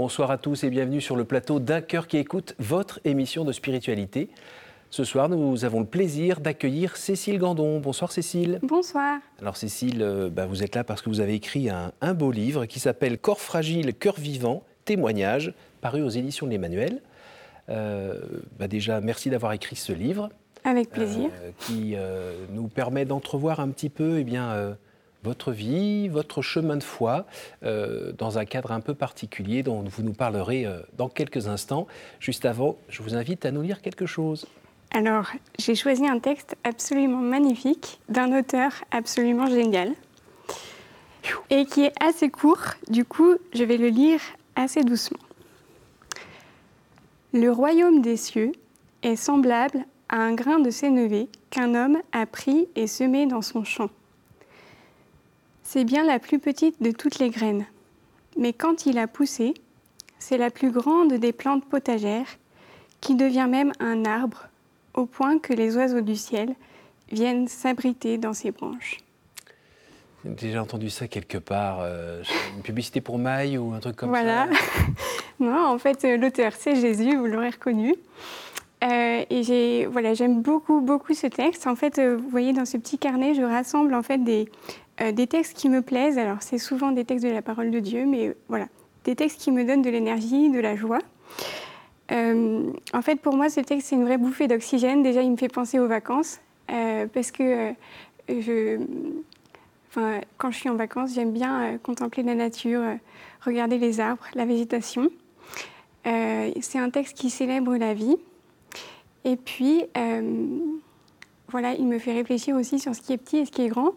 Bonsoir à tous et bienvenue sur le plateau d'un cœur qui écoute votre émission de spiritualité. Ce soir, nous avons le plaisir d'accueillir Cécile Gandon. Bonsoir Cécile. Bonsoir. Alors Cécile, euh, bah, vous êtes là parce que vous avez écrit un, beau livre qui s'appelle Corps fragile, cœur vivant, témoignage, paru aux éditions de l'Emmanuel. Euh, bah, déjà, merci d'avoir écrit ce livre. Avec plaisir. Euh, qui nous permet d'entrevoir un petit peu eh bien, votre vie, votre chemin de foi, euh, dans un cadre un peu particulier dont vous nous parlerez euh, dans quelques instants. Juste avant, je vous invite à nous lire quelque chose. Alors, j'ai choisi un texte absolument magnifique d'un auteur absolument génial et qui est assez court. Du coup, je vais le lire assez doucement. Le royaume des cieux est semblable à un grain de sénévé qu'un homme a pris et semé dans son champ. C'est bien la plus petite de toutes les graines. Mais quand il a poussé, c'est la plus grande des plantes potagères qui devient même un arbre au point que les oiseaux du ciel viennent s'abriter dans ses branches. J'ai déjà entendu ça quelque part. Euh, une publicité pour Maille ou un truc comme ça Voilà. non, en fait, euh, l'auteur, c'est Jésus, vous l'aurez reconnu. Euh, et j'ai, voilà, j'aime beaucoup, beaucoup ce texte. En fait, vous voyez, dans ce petit carnet, je rassemble en fait des, euh, des textes qui me plaisent, alors c'est souvent des textes de la parole de Dieu, mais voilà, des textes qui me donnent de l'énergie, de la joie. Euh, en fait, pour moi, ce texte, c'est une vraie bouffée d'oxygène. Déjà, il me fait penser aux vacances, euh, parce que quand je suis en vacances, j'aime bien contempler la nature, regarder les arbres, la végétation. c'est un texte qui célèbre la vie. Et puis, voilà, il me fait réfléchir aussi sur ce qui est petit et ce qui est grand.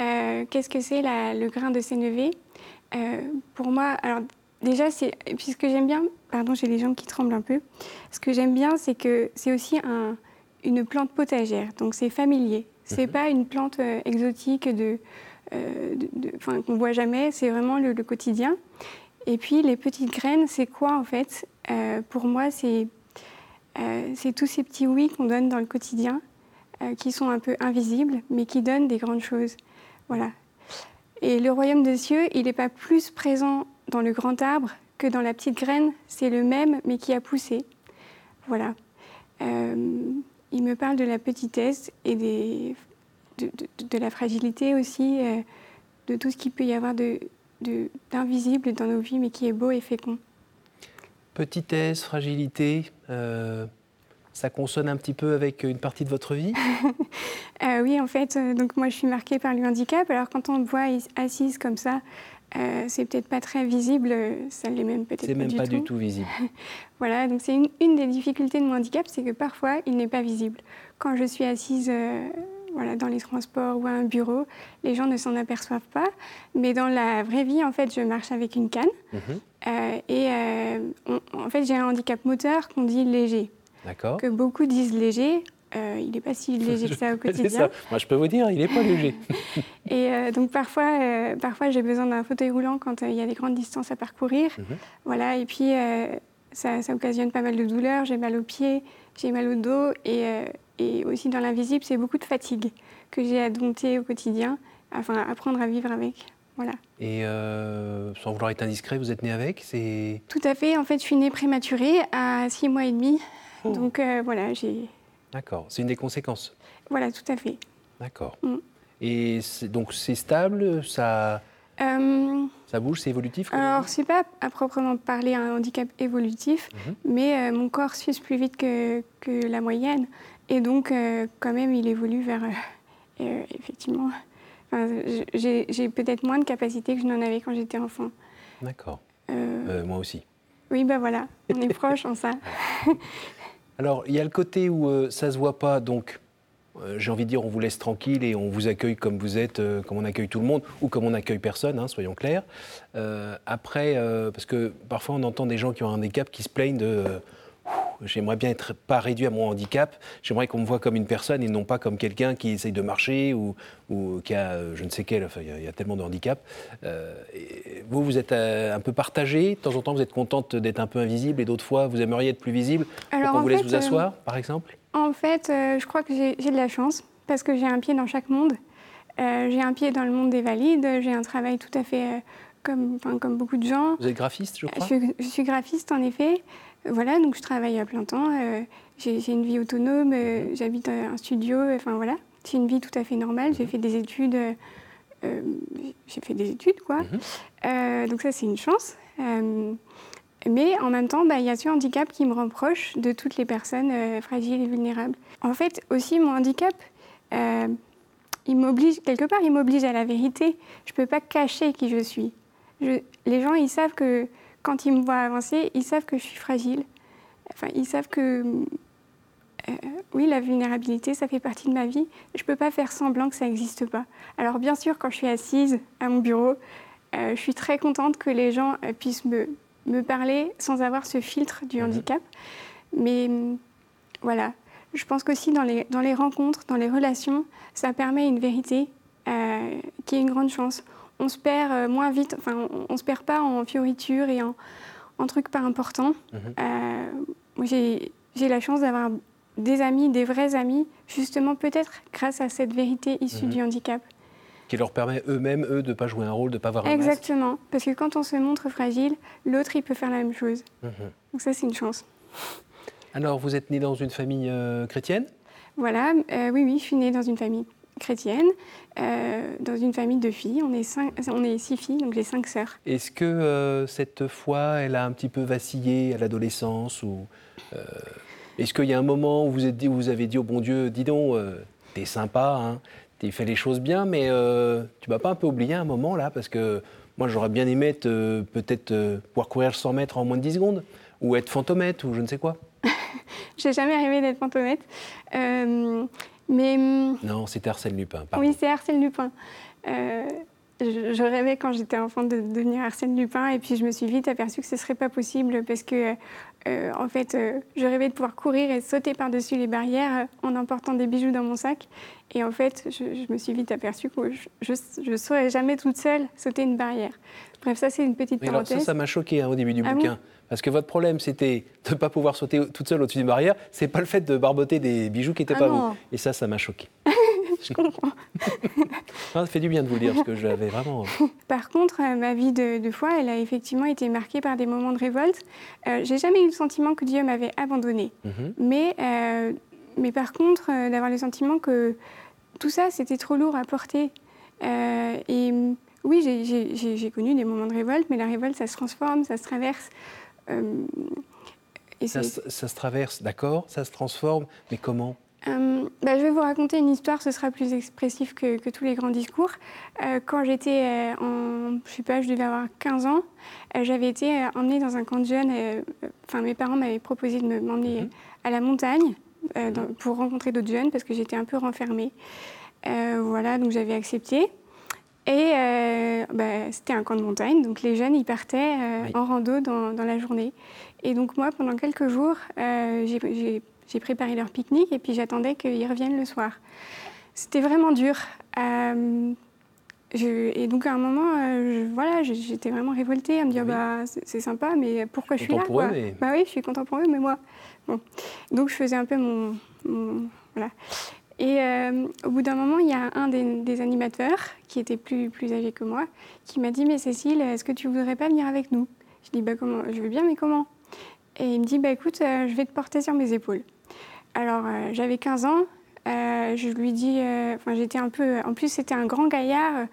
Euh, qu'est-ce que c'est le grain de sénévé? Euh, Pour moi, alors déjà, puisque j'aime bien, pardon, j'ai les jambes qui tremblent un peu. Ce que j'aime bien, c'est que c'est aussi une plante potagère, donc c'est familier. C'est mhm. pas une plante euh, exotique de, qu'on qu'on voit jamais. C'est vraiment le, quotidien. Et puis les petites graines, c'est quoi en fait? Pour moi, c'est c'est tous ces petits oui qu'on donne dans le quotidien, qui sont un peu invisibles, mais qui donnent des grandes choses. Voilà. Et le royaume des cieux, il n'est pas plus présent dans le grand arbre que dans la petite graine. C'est le même, mais qui a poussé. Voilà. Euh, il me parle de la petitesse et de, la fragilité aussi, euh, de tout ce qu'il peut y avoir d'invisible dans nos vies, mais qui est beau et fécond. Petitesse, fragilité. Euh, ça consonne un petit peu avec une partie de votre vie euh, Oui, en fait, euh, donc moi je suis marquée par le handicap. Alors quand on me voit assise comme ça, euh, c'est peut-être pas très visible, ça l'est même peut-être pas. C'est même pas du tout visible. voilà, donc c'est une, des difficultés de mon handicap, c'est que parfois il n'est pas visible. Quand je suis assise voilà, dans les transports ou à un bureau, les gens ne s'en aperçoivent pas. Mais dans la vraie vie, en fait, je marche avec une canne. Mhm. et en fait, j'ai un handicap moteur qu'on dit léger que beaucoup disent léger. Euh, il n'est pas si léger que ça au quotidien. Ça. Moi, je peux vous dire, il n'est pas léger. et euh, donc, parfois, euh, parfois j'ai besoin d'un fauteuil roulant quand il y a des grandes distances à parcourir. Mhm. Voilà, et puis, ça, ça, occasionne pas mal de douleurs. J'ai mal aux pieds, j'ai mal au dos. Et, et aussi, dans l'invisible, c'est beaucoup de fatigue que j'ai à dompter au quotidien, enfin, apprendre à vivre avec. Voilà. Et sans vouloir être indiscret, vous êtes né avec? Tout à fait. En fait, je suis née prématurée à 6 mois et demi. Oh. Donc euh, voilà, j'ai. D'accord, c'est une des conséquences. Voilà, tout à fait. D'accord. Mm. Et donc c'est stable, ça. Euh, ça bouge, c'est évolutif Alors, c'est pas à proprement parler un handicap évolutif, mhm. mais euh, mon corps suit plus vite que, que, la moyenne. Et donc, quand même, il évolue vers. effectivement. j'ai peut-être moins de capacités que je n'en avais quand j'étais enfant. D'accord. moi aussi. Oui, ben voilà, on est proche en ça. Alors, il y a le côté où ça euh, ça se voit pas, donc euh, j'ai envie de dire, on vous laisse tranquille et on vous accueille comme vous êtes, euh, comme on accueille tout le monde, ou comme on accueille personne, hein, soyons clairs. après, parce que parfois on entend des gens qui ont un handicap qui se plaignent de j'aimerais bien être pas réduit à mon handicap, j'aimerais qu'on me voit comme une personne et non pas comme quelqu'un qui essaye de marcher ou, ou qui a euh, je ne sais quel, enfin il y, a tellement de handicap. Euh, vous, vous êtes euh, un peu partagé, de temps en temps vous êtes contente d'être un peu invisible et d'autres fois vous aimeriez être plus visible Alors, pour qu'on vous laisse vous asseoir, par exemple? En fait, je crois que j'ai de la chance parce que j'ai un pied dans chaque monde. j'ai un pied dans le monde des valides, j'ai un travail tout à fait comme, comme beaucoup de gens. Vous êtes graphiste, je crois? Je, suis graphiste, en effet. Voilà, donc je travaille à plein temps. j'ai une vie autonome, j'habite un studio, enfin voilà. C'est une vie tout à fait normale. J'ai mhm. fait des études. j'ai fait des études, quoi. Mhm. donc ça, c'est une chance. Mais en même temps, bah, il y a ce handicap qui me reproche de toutes les personnes euh, fragiles et vulnérables. En fait, aussi, mon handicap, euh, il m'oblige, quelque part, il m'oblige à la vérité. Je ne peux pas cacher qui je suis. les gens, ils savent que quand ils me voient avancer, ils savent que je suis fragile. Enfin, ils savent que, euh, oui, la vulnérabilité, ça fait partie de ma vie. Je ne peux pas faire semblant que ça n'existe pas. Alors, bien sûr, quand je suis assise à mon bureau, je suis très contente que les gens puissent me me parler sans avoir ce filtre du mhm. handicap. Mais mm, voilà, je pense qu'aussi dans les, dans les rencontres, dans les relations, ça permet une vérité euh, qui est une grande chance. On se perd euh, moins vite, enfin, on, ne se perd pas en fioritures et en, en trucs pas importants. Euh, j'ai la chance d'avoir des amis, des vrais amis, justement peut-être grâce à cette vérité issue mhm. du handicap qui leur permet eux-mêmes, eux, de ne pas jouer un rôle, de ne pas avoir un Exactement, parce que quand on se montre fragile, l'autre, il peut faire la même chose. Mhm. Donc ça, c'est une chance. Alors, vous êtes né dans une famille euh, chrétienne? Voilà, euh, oui, oui, je suis née dans une famille chrétienne, euh, dans une famille de filles. On est, cinq, on est six filles, donc j'ai cinq sœurs. Est-ce que cette foi, elle a un petit peu vacillé à l'adolescence ou Est-ce qu'il y a un moment où vous, êtes dit, où vous avez dit au bon Dieu, dis donc, t'es sympa, hein, tu fais les choses bien, mais euh, tu m'as pas un peu oublié un moment là Parce que moi, j'aurais bien aimé peut-être euh, pouvoir courir 100 mètres en moins de 10 secondes, ou être fantomètre, ou je ne sais quoi. J'ai jamais rêvé d'être fantomètre. Euh, mais... Hum, non, c'était Arsène Lupin. Oui, c'est Arsène Lupin. Je, rêvais quand j'étais enfant de, devenir Arsène Lupin et puis je me suis vite aperçue que ce serait pas possible parce que euh, en fait, euh, je rêvais de pouvoir courir et sauter par-dessus les barrières euh, en emportant des bijoux dans mon sac. Et en fait, je, me suis vite aperçue que je ne saurais jamais toute seule sauter une barrière. Bref, ça, c'est une petite parenthèse. ça, ça m'a choqué hein, au début du ah bouquin. parce que votre problème, c'était de ne pas pouvoir sauter toute seule au-dessus d'une barrière. C'est pas le fait de barboter des bijoux qui n'étaient ah pas vous. Et ça, ça m'a choqué. je comprends. ça fait du bien de vous le dire, parce que j'avais vraiment... Par contre, euh, ma vie de, foi, elle a effectivement été marquée par des moments de révolte. Euh, j'ai jamais eu le sentiment que Dieu m'avait abandonné. Mhm. mais, euh, mais par contre, d'avoir le sentiment que tout ça, c'était trop lourd à porter. et oui, j'ai connu des moments de révolte, mais la révolte, ça se transforme, ça se traverse. Et ça, ça, se traverse, d'accord, ça se transforme, mais comment? Euh, bah, je vais vous raconter une histoire, ce sera plus expressif que, tous les grands discours. Euh, quand j'étais euh, en, je sais pas, je devais avoir 15 ans, j'avais été emmenée dans un camp de jeunes. Enfin, mes parents m'avaient proposé de m'emmener mhm. à la montagne pour rencontrer d'autres jeunes parce que j'étais un peu renfermée. voilà, donc j'avais accepté. Et bah, c'était un camp de montagne, donc les jeunes, ils partaient en rando dans, dans, la journée. Et donc moi, pendant quelques jours, j'ai j'ai préparé leur pique-nique et puis j'attendais qu'ils reviennent le soir. C'était vraiment dur. Euh, et donc à un moment, euh, voilà, j'étais vraiment révoltée à me dire bah c'est sympa, mais pourquoi je suis là quoi Bah oui, je suis content pour eux, mais moi. Bon. Donc je faisais un peu mon, voilà. Et euh, au bout d'un moment, il y a un des, animateurs qui était plus plus âgé que moi, qui m'a dit mais Cécile, est-ce que tu voudrais pas venir avec nous? Je dis bah comment? Je veux bien, mais comment? Et il me dit bah écoute, je vais te porter sur mes épaules. Alors, euh, j'avais 15 ans. Euh, je lui dis, euh, enfin, j'étais un peu. En plus, c'était un grand gaillard.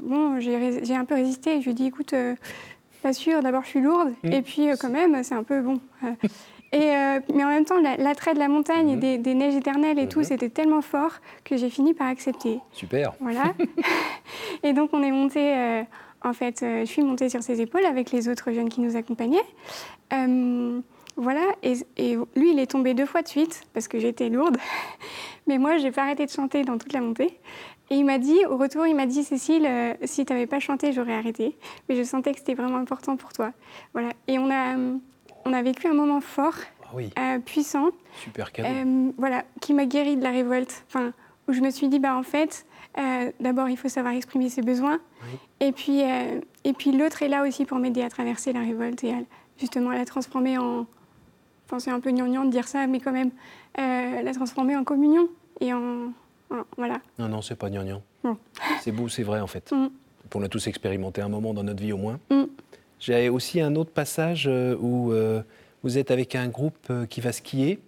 bon, j'ai un peu résisté. Je lui dis, écoute, pas sûr. D'abord, je suis lourde. Mm. Et puis, quand même, c'est un peu bon. Et, mais en même temps, l'attrait de la montagne et mm. des, neiges éternelles et tout, mm-hmm. c'était tellement fort que j'ai fini par accepter. Super. Voilà. et donc, on est monté. en fait, je suis montée sur ses épaules avec les autres jeunes qui nous accompagnaient. Voilà, et, lui, il est tombé deux fois de suite parce que j'étais lourde. Mais moi, j'ai pas arrêté de chanter dans toute la montée. Et il m'a dit, au retour, il m'a dit Cécile, euh, si tu n'avais pas chanté, j'aurais arrêté. Mais je sentais que c'était vraiment important pour toi. Voilà. Et on a, on a vécu un moment fort, ah euh, puissant. Super cadeau. Euh, voilà, qui m'a guéri de la révolte. Enfin, où je me suis dit, bah en fait, d'abord, il faut savoir exprimer ses besoins. Et puis, et puis l'autre est là aussi pour m'aider à traverser la révolte et justement à la transformer en, c'est un peu gnangnan de dire ça, mais quand même, euh, la transformer en communion et en. Voilà. Non, non, c'est pas gnangnan. C'est beau, c'est vrai en fait. Mm. On l'a tous expérimenté un moment dans notre vie au moins. Mm. J'ai aussi un autre passage euh, où euh, vous êtes avec un groupe euh, qui va skier,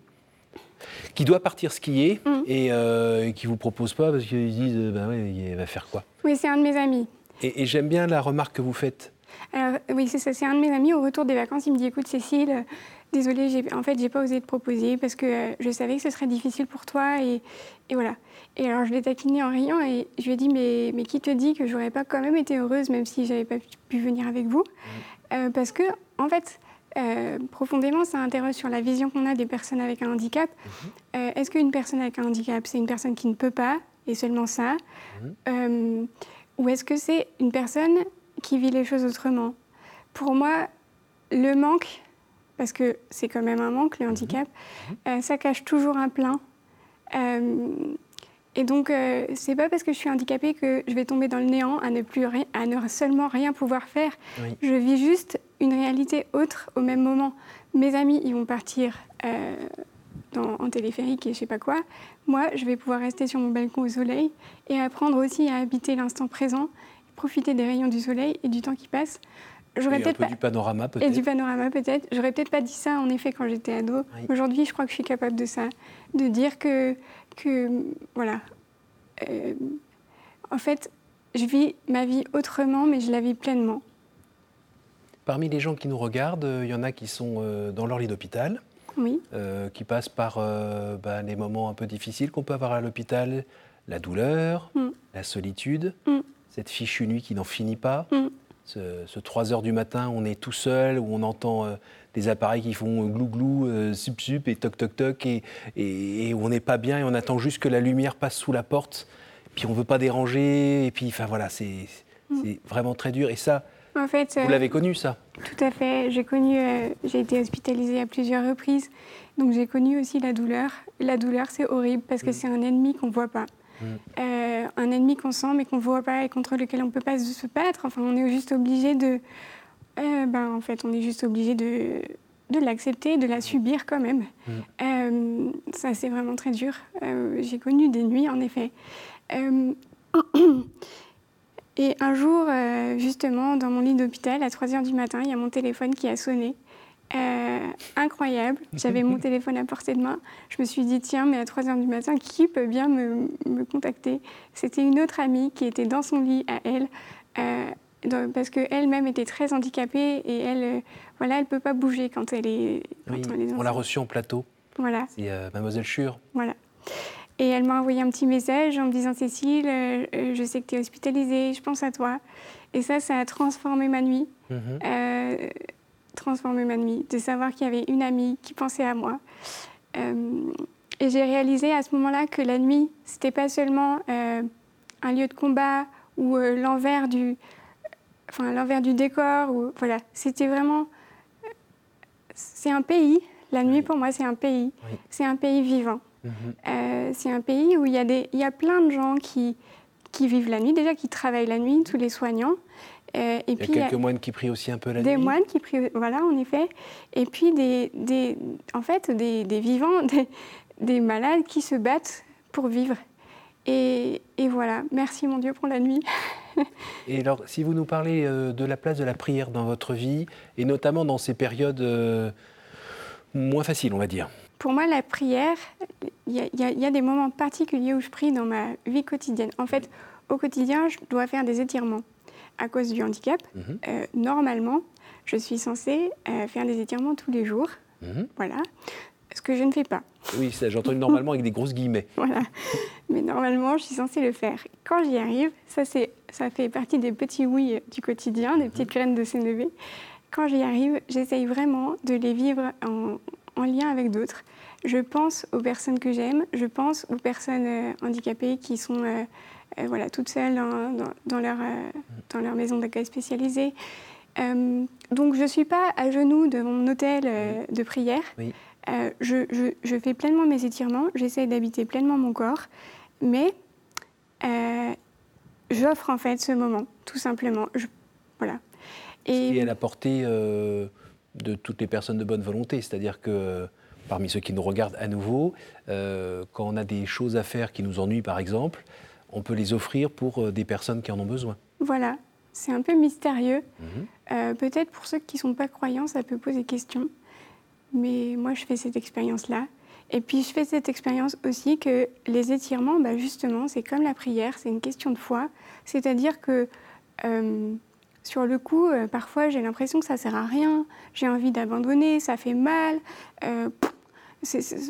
qui doit partir skier mm. et qui ne vous propose pas parce qu'ils disent bah ouais, il va faire quoi? Oui, c'est un de mes amis. Et, j'aime bien la remarque que vous faites. Alors, oui, c'est ça. C'est un de mes amis. Au retour des vacances, il me dit écoute, Cécile, désolée, en fait, j'ai pas osé te proposer parce que je savais que ce serait difficile pour toi et, et voilà. Et alors, je l'ai taquiné en riant et je lui ai dit mais, mais qui te dit que j'aurais pas quand même été heureuse même si j'avais pas pu venir avec vous? Euh, Parce que, en fait, euh, profondément, ça interroge sur la vision qu'on a des personnes avec un handicap. Mm-hmm. Euh, est-ce qu'une personne avec un handicap, c'est une personne qui ne peut pas et seulement ça? Mm-hmm. Ou est-ce que c'est une personne qui vit les choses autrement? Pour moi, le manque, parce que c'est quand même un manque, le mm-hmm. handicap, ça cache toujours un plein. Et donc, euh, c'est pas parce que je suis handicapée que je vais tomber dans le néant à ne, plus à ne seulement rien pouvoir faire. Je vis juste une réalité autre au même moment. Mes amis, ils vont partir euh, en téléphérique et je sais pas quoi. Moi, je vais pouvoir rester sur mon balcon au soleil et apprendre aussi à habiter l'instant présent, profiter des rayons du soleil et du temps qui passe. J'aurais peut-être pas... du panorama peut-être. Et du panorama peut-être. J'aurais peut-être pas dit ça en effet quand j'étais ado. Aujourd'hui, je crois que je suis capable de ça, de dire que que, voilà, euh, en fait, je vis ma vie autrement, mais je la vis pleinement. Parmi les gens qui nous regardent, il y en a qui sont euh, dans leur lit d'hôpital, oui. Euh, qui passent par bah, les moments un peu difficiles qu'on peut avoir à l'hôpital, la douleur, mm. la solitude, mm. cette fichue nuit qui n'en finit pas, mm. Ce, ce, 3 heures du matin, on est tout seul, où on entend des appareils qui font glou-glou, euh, sup-sup et toc-toc-toc, et, et, on n'est pas bien et on attend juste que la lumière passe sous la porte, puis on ne veut pas déranger, et puis enfin voilà, c'est mm. vraiment très dur. Et ça, en fait, vous l'avez connu ça? Tout à fait, j'ai connu, euh, j'ai été hospitalisée à plusieurs reprises, donc j'ai connu aussi la douleur. La douleur, c'est horrible parce que mm. c'est un ennemi qu'on ne voit pas. Euh, un ennemi qu'on sent mais qu'on ne voit pas et contre lequel on ne peut pas se battre. Enfin, on est juste obligé de, euh, ben, En fait, on est juste obligé de, de l'accepter, de la subir quand même. Mm. Euh, ça, c'est vraiment très dur. J'ai connu des nuits, en effet. et un jour, justement, dans mon lit d'hôpital, à 3 h du matin, il y a mon téléphone qui a sonné. Incroyable. J'avais mon téléphone à portée de main. Je me suis dit, tiens, mais à 3 h du matin, qui peut bien me, me contacter? C'était une autre amie qui était dans son lit à elle parce qu'elle-même était très handicapée et elle euh, voilà, elle peut pas bouger quand elle est. on, l'a reçue en plateau. Voilà. C'est euh, Mademoiselle Chure. Voilà. Et elle m'a envoyé un petit message en me disant Cécile, euh, je sais que tu es hospitalisée, je pense à toi. Et ça, ça a transformé ma nuit. Mhm. Transformé ma nuit, de savoir qu'il y avait une amie qui pensait à moi. et j'ai réalisé à ce moment-là que la nuit, c'était pas seulement un lieu de combat ou l'envers du, enfin l'envers du décor. Ou, voilà, c'était vraiment. C'est un pays. La nuit pour moi, c'est un pays. C'est un pays vivant. Mhm. Euh, c'est un pays où il y, a des, il y a plein de gens qui, qui vivent la nuit, déjà qui travaillent la nuit, tous les soignants. Euh, et il y a puis, quelques moines qui prient aussi un peu la nuit. Des moines qui prient, voilà, en effet. Et puis des, des en fait, des, des vivants, des, des, malades qui se battent pour vivre. Et, et voilà, merci mon Dieu pour la nuit. Et alors, si vous nous parlez euh, de la place de la prière dans votre vie, et notamment dans ces périodes euh, moins faciles, on va dire. Pour moi, la prière, il y, a des moments particuliers où je prie dans ma vie quotidienne. En fait, au quotidien, je dois faire des étirements à cause du handicap. Mhm. Euh, normalement, je suis censée faire des étirements tous les jours. Mhm. Voilà ce que je ne fais pas. Oui, j'entends normalement avec des grosses guillemets. Voilà. Mais normalement, je suis censée le faire. Quand j'y arrive, ça, ça fait partie des petits oui du quotidien, des petites graines de Sénévé. Quand j'y arrive, j'essaye vraiment de les vivre en, lien avec d'autres. Je pense aux personnes que j'aime, je pense aux personnes euh, handicapées qui sont euh, euh, voilà, toutes seules dans, leur, dans leur maison d'accueil spécialisée. donc je ne suis pas à genoux de mon hôtel de prière. Oui. Euh, je, fais pleinement mes étirements, j'essaie d'habiter pleinement mon corps, mais euh, j'offre en fait ce moment, tout simplement. voilà. Et, à la portée euh, de toutes les personnes de bonne volonté, c'est-à-dire que parmi ceux qui nous regardent à nouveau, quand on a des choses à faire qui nous ennuient par exemple, on peut les offrir pour des personnes qui en ont besoin. Voilà, c'est un peu mystérieux. Mhm. Peut-être pour ceux qui ne sont pas croyants, ça peut poser question. Mais moi, je fais cette expérience-là. Et puis, je fais cette expérience aussi que les étirements, bah, justement, c'est comme la prière, c'est une question de foi. C'est-à-dire que sur le coup, parfois, j'ai l'impression que ça sert à rien. J'ai envie d'abandonner, ça fait mal.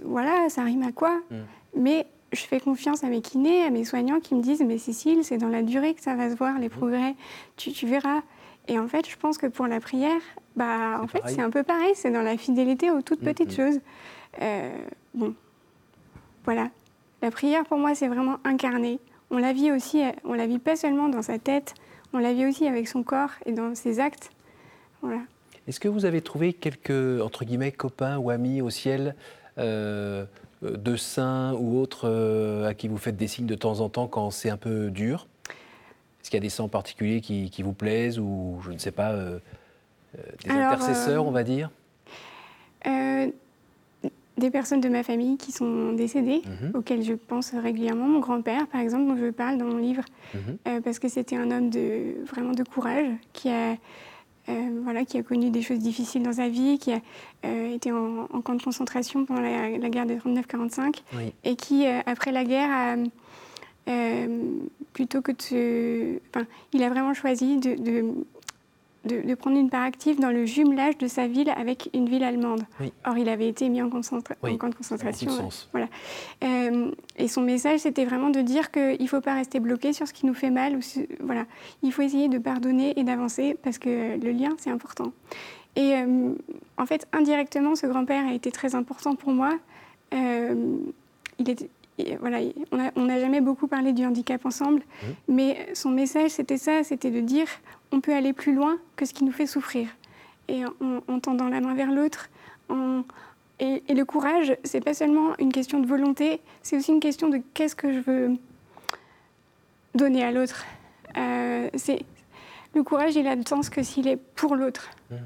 voilà, ça rime à quoi? Mm. Mais je fais confiance à mes kinés, à mes soignants qui me disent Mais Cécile, c'est dans la durée que ça va se voir, les mm. progrès, tu, tu, verras. Et en fait, je pense que pour la prière, bah, en fait, c'est un peu pareil, c'est dans la fidélité aux toutes mm, petites choses. Euh, bon, voilà. La prière, pour moi, c'est vraiment incarné. On la vit aussi, on la vit pas seulement dans sa tête, on la vit aussi avec son corps et dans ses actes. Voilà. Est-ce que vous avez trouvé quelques, entre guillemets, copains ou amis au ciel euh, de saints ou autres euh, à qui vous faites des signes de temps en temps quand c'est un peu dur Est-ce qu'il y a des saints particuliers qui, qui, vous plaisent ou, je ne sais pas, euh, des intercesseurs, on va dire des personnes de ma famille qui sont décédées, mhm. auxquelles je pense régulièrement. Mon grand-père, par exemple, dont je parle dans mon livre, mhm. parce que c'était un homme de, vraiment de courage, qui a, euh, voilà, qui a connu des choses difficiles dans sa vie, qui a euh, été en, camp de concentration pendant la, guerre de 39-45, et qui, euh, après la guerre, plutôt que de Enfin, il a vraiment choisi de, de, prendre une part active dans le jumelage de sa ville avec une ville allemande. Or, il avait été mis en, en camp de concentration. voilà. et son message, c'était vraiment de dire qu'il ne faut pas rester bloqué sur ce qui nous fait mal. Ou voilà. Il faut essayer de pardonner et d'avancer parce que le lien, c'est important. Et en fait, indirectement, ce grand-père a été très important pour moi. il était, voilà, on n'a jamais beaucoup parlé du handicap ensemble, mmh. mais son message, c'était ça, c'était de dire on peut aller plus loin que ce qui nous fait souffrir. Et en, tendant la main vers l'autre, et, le courage, c'est pas seulement une question de volonté, c'est aussi une question de qu'est-ce que je veux donner à l'autre. Euh, c'est le courage, il a de sens que s'il est pour l'autre, mmh.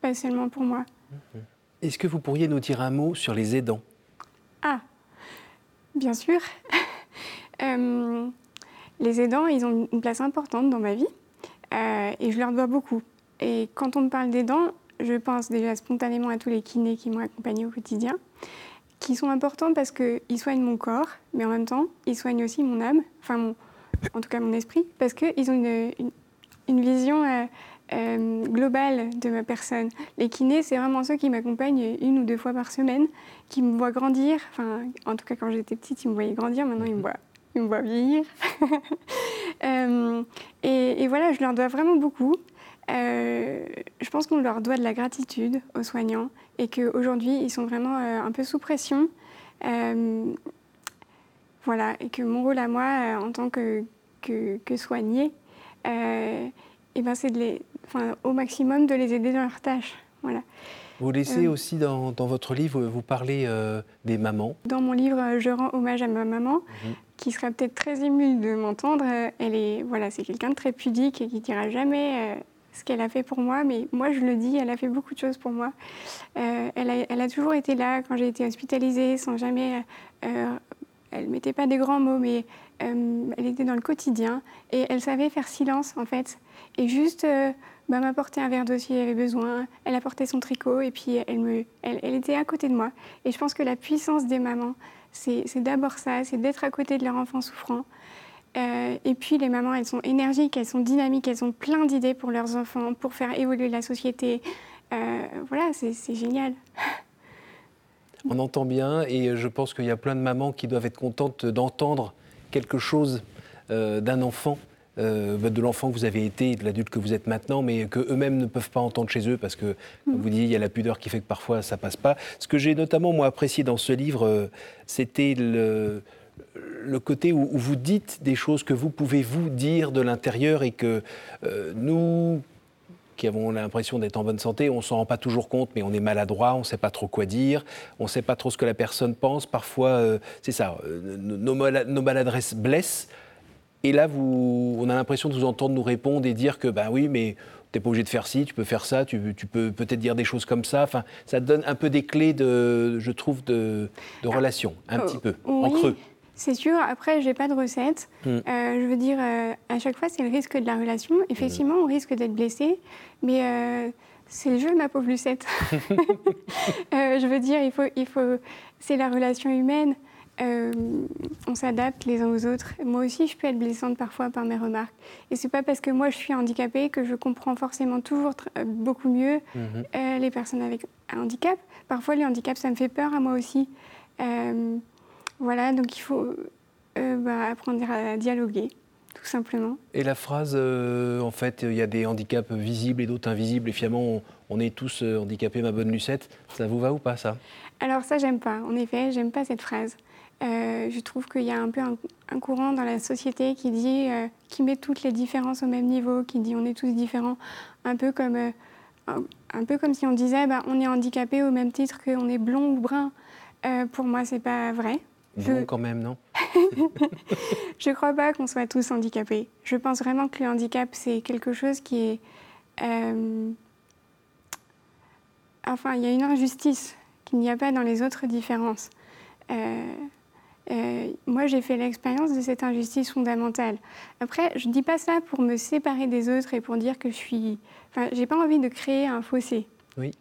pas seulement pour moi. Mmh. Est-ce que vous pourriez nous dire un mot sur les aidants? Ah, bien sûr. Euh, les aidants, ils ont une place importante dans ma vie. Euh, et je leur dois beaucoup. Et quand on me parle d'aidants, je pense déjà spontanément à tous les kinés qui m'ont accompagné au quotidien, qui sont importants parce qu'ils soignent mon corps, mais en même temps, ils soignent aussi mon âme, enfin, mon, en tout cas mon esprit, parce qu'ils ont une, une, vision euh, euh, globale de ma personne. Les kinés, c'est vraiment ceux qui m'accompagnent une ou deux fois par semaine, qui me voient grandir. Enfin, en tout cas, quand j'étais petite, ils me voyaient grandir, maintenant, ils me voient ils me voient vieillir. Euh, et, voilà, je leur dois vraiment beaucoup. Euh, je pense qu'on leur doit de la gratitude aux soignants et qu'aujourd'hui, ils sont vraiment euh, un peu sous pression. voilà, et que mon rôle à moi, en tant que, que, que soignée, et ben c'est de les, au maximum de les aider dans leurs tâches. Voilà. Vous laissez aussi dans, dans, votre livre, vous parlez des mamans. Dans mon livre, je rends hommage à ma maman, mhm qui sera peut-être très émue de m'entendre. Elle est, voilà, c'est quelqu'un de très pudique et qui dira jamais euh, ce qu'elle a fait pour moi, mais moi je le dis, elle a fait beaucoup de choses pour moi. Euh, elle, a, toujours été là quand j'ai été hospitalisée, sans jamais. Euh, elle mettait pas des grands mots, mais elle était dans le quotidien et elle savait faire silence en fait et juste bah, m'apporter un verre d'eau si avait besoin. Elle apportait son tricot et puis elle me, elle était à côté de moi. Et je pense que la puissance des mamans, c'est d'abord ça, c'est d'être à côté de leur enfant souffrant. Euh, et puis les mamans, elles sont énergiques, elles sont dynamiques, elles ont plein d'idées pour leurs enfants, pour faire évoluer la société. Euh, voilà, c'est génial. On entend bien et je pense qu'il y a plein de mamans qui doivent être contentes d'entendre quelque chose euh, d'un enfant euh, de l'enfant que vous avez été de l'adulte que vous êtes maintenant, mais que eux-mêmes ne peuvent pas entendre chez eux parce que, comme vous dites, il y a la pudeur qui fait que parfois ça passe pas. Ce que j'ai notamment moi apprécié dans ce livre, euh, c'était le, le côté où, vous dites des choses que vous pouvez vous dire de l'intérieur et que euh, nous qui avons l'impression d'être en bonne santé, on s'en rend pas toujours compte, mais on est maladroit, on ne sait pas trop quoi dire, on ne sait pas trop ce que la personne pense. Parfois, c'est ça, nos maladresses blessent. Et là, vous, on a l'impression de vous entendre nous répondre et dire que, ben oui, mais tu n'es pas obligé de faire ci, tu peux faire ça, tu, peux peut-être dire des choses comme ça. Enfin, ça donne un peu des clés, de, je trouve, de, de relation, un petit peu, en creux. C'est sûr. Après, j'ai pas de recette. Mm. Euh, je veux dire, euh, à chaque fois, c'est le risque de la relation. Effectivement, on risque d'être blessé, mais euh, c'est le jeu, ma pauvre Lucette. je veux dire, il faut, il faut, c'est la relation humaine. On s'adapte les uns aux autres. Moi aussi, je peux être blessante parfois par mes remarques. Et c'est pas parce que moi je suis handicapée que je comprends forcément toujours beaucoup mieux mm-hmm. les personnes avec un handicap. Parfois, les handicaps, ça me fait peur à moi aussi. Voilà, donc il faut euh, bah, apprendre à dialoguer, tout simplement. Et la phrase, euh, en fait, il y a des handicaps visibles et d'autres invisibles, et finalement, on, est tous euh, handicapés, ma bonne Lucette, ça vous va ou pas, ça? Alors ça, j'aime pas. En effet, j'aime pas cette phrase. Je trouve qu'il y a un peu un, courant dans la société qui dit, qui met toutes les différences au même niveau, qui dit on est tous différents, un peu comme, un, peu comme si on disait bah, on est handicapé au même titre qu'on est blond ou brun. pour moi, c'est pas vrai. Vous quand même, non? Je crois pas qu'on soit tous handicapés. Je pense vraiment que le handicap, c'est quelque chose qui est... Euh, enfin, il y a une injustice qu'il n'y a pas dans les autres différences. Euh, euh, moi, j'ai fait l'expérience de cette injustice fondamentale. Après, je ne dis pas ça pour me séparer des autres et pour dire que je suis... Enfin, j'ai pas envie de créer un fossé. Oui.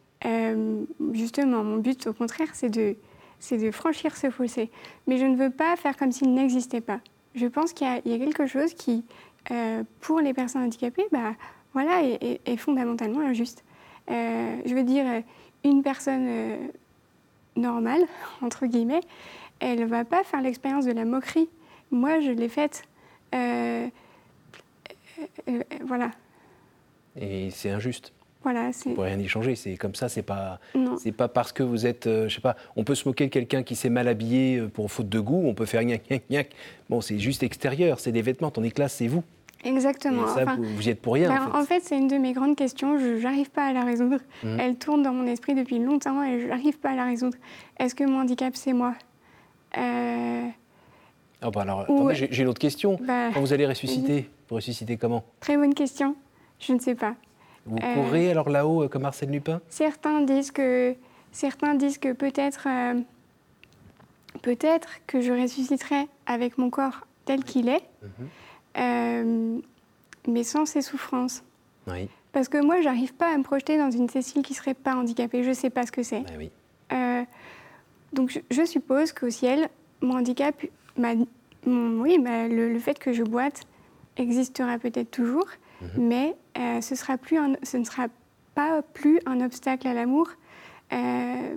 justement, mon but, au contraire, c'est de c'est de franchir ce fossé. Mais je ne veux pas faire comme s'il n'existait pas. Je pense qu'il y, a quelque chose qui, euh, pour les personnes handicapées, bah, voilà, est, fondamentalement injuste. Euh, je veux dire, une personne euh, normale, entre guillemets, elle ne va pas faire l'expérience de la moquerie. Moi, je l'ai faite. voilà. Et c'est injuste. Voilà, on peut rien y changer, c'est comme ça, c'est pas, c'est pas parce que vous êtes, euh, je sais pas, on peut se moquer de quelqu'un qui s'est mal habillé euh, pour faute de goût, on peut faire gnac gnac gnac. Bon, c'est juste extérieur, c'est des vêtements, tandis que là, c'est vous. Exactement. ça, vous, y êtes pour rien. Ben, en fait, c'est une de mes grandes questions. Je n'arrive pas à la résoudre. Mmh. Elle tourne dans mon esprit depuis longtemps et je n'arrive pas à la résoudre. Est-ce que mon handicap, c'est moi? Euh... oh, bah alors, j'ai une autre question. Bah, Quand vous allez ressusciter, vous ressusciter comment? Très bonne question. Je ne sais pas. Vous euh, courrez alors là-haut euh, comme Arsène Lupin? Certains disent que, certains disent que peut-être, euh, peut-être que je ressusciterai avec mon corps tel qu'il est, mhm. mais sans ces souffrances. Oui. Parce que moi, j'arrive pas à me projeter dans une Cécile qui serait pas handicapée. Je ne sais pas ce que c'est. Ben oui. Donc, je, suppose qu'au ciel, mon handicap, oui, le, le, fait que je boite existera peut-être toujours. Mhm. mais euh, ce, sera plus ce ne sera pas plus un obstacle à l'amour. Euh,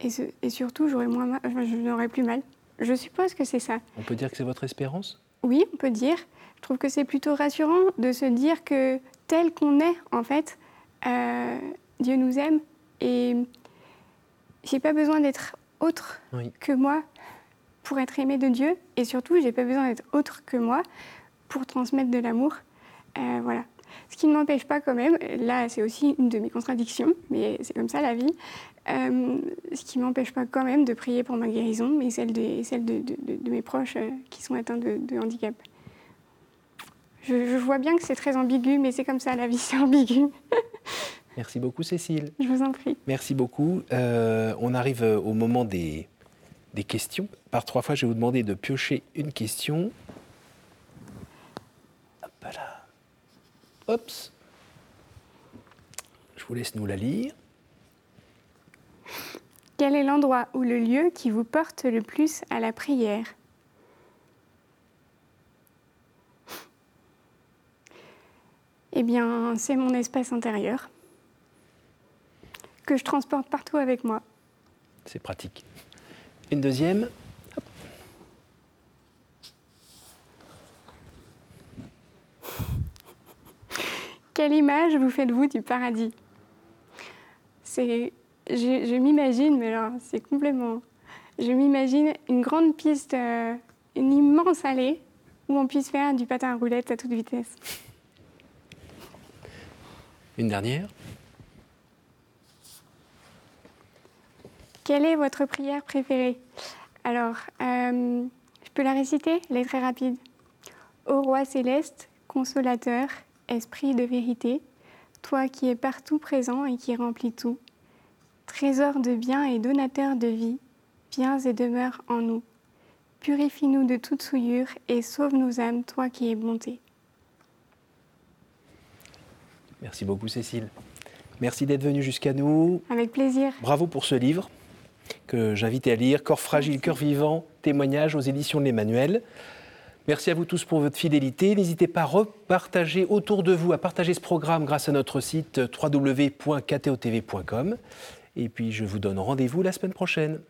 et, et, surtout, j'aurai moins je n'aurai plus mal. Je suppose que c'est ça. On peut dire que c'est votre espérance? Oui, on peut dire. Je trouve que c'est plutôt rassurant de se dire que tel qu'on est, en fait, euh, Dieu nous aime et j'ai pas besoin d'être autre que moi pour être aimé de Dieu et surtout j'ai pas besoin d'être autre que moi pour transmettre de l'amour. Euh, voilà. Ce qui ne m'empêche pas quand même, là c'est aussi une de mes contradictions, mais c'est comme ça la vie, euh, ce qui ne m'empêche pas quand même de prier pour ma guérison, mais celle de, celle de, de, mes proches euh, qui sont atteints de, handicap. Je, vois bien que c'est très ambigu, mais c'est comme ça, la vie c'est ambigu. Merci beaucoup Cécile. Je vous en prie. Merci beaucoup. on arrive au moment des, des questions. Par trois fois, je vais vous demander de piocher une question. Voilà. Oups. Je vous laisse nous la lire. Quel est l'endroit ou le lieu qui vous porte le plus à la prière? Eh bien, c'est mon espace intérieur que je transporte partout avec moi. C'est pratique. Une deuxième. Quelle image vous faites-vous du paradis? C'est, je, m'imagine, mais alors c'est complètement. Je m'imagine une grande piste, euh, une immense allée où on puisse faire du patin à roulettes à toute vitesse. Une dernière. Quelle est votre prière préférée? Alors, euh, je peux la réciter? Elle est très rapide. Ô roi céleste, consolateur, Esprit de vérité, toi qui es partout présent et qui remplis tout, trésor de bien et donateur de vie, viens et demeure en nous. purifie-nous de toute souillure et sauve nos âmes, toi qui es bonté. Merci beaucoup Cécile. Merci d'être venue jusqu'à nous. Avec plaisir. Bravo pour ce livre que j'invite à lire, Corps fragile, cœur vivant, témoignage aux éditions de l'Emmanuel. Merci à vous tous pour votre fidélité. N'hésitez pas à repartager autour de vous, à partager ce programme grâce à notre site www.ktotv.com. Et puis je vous donne rendez-vous la semaine prochaine.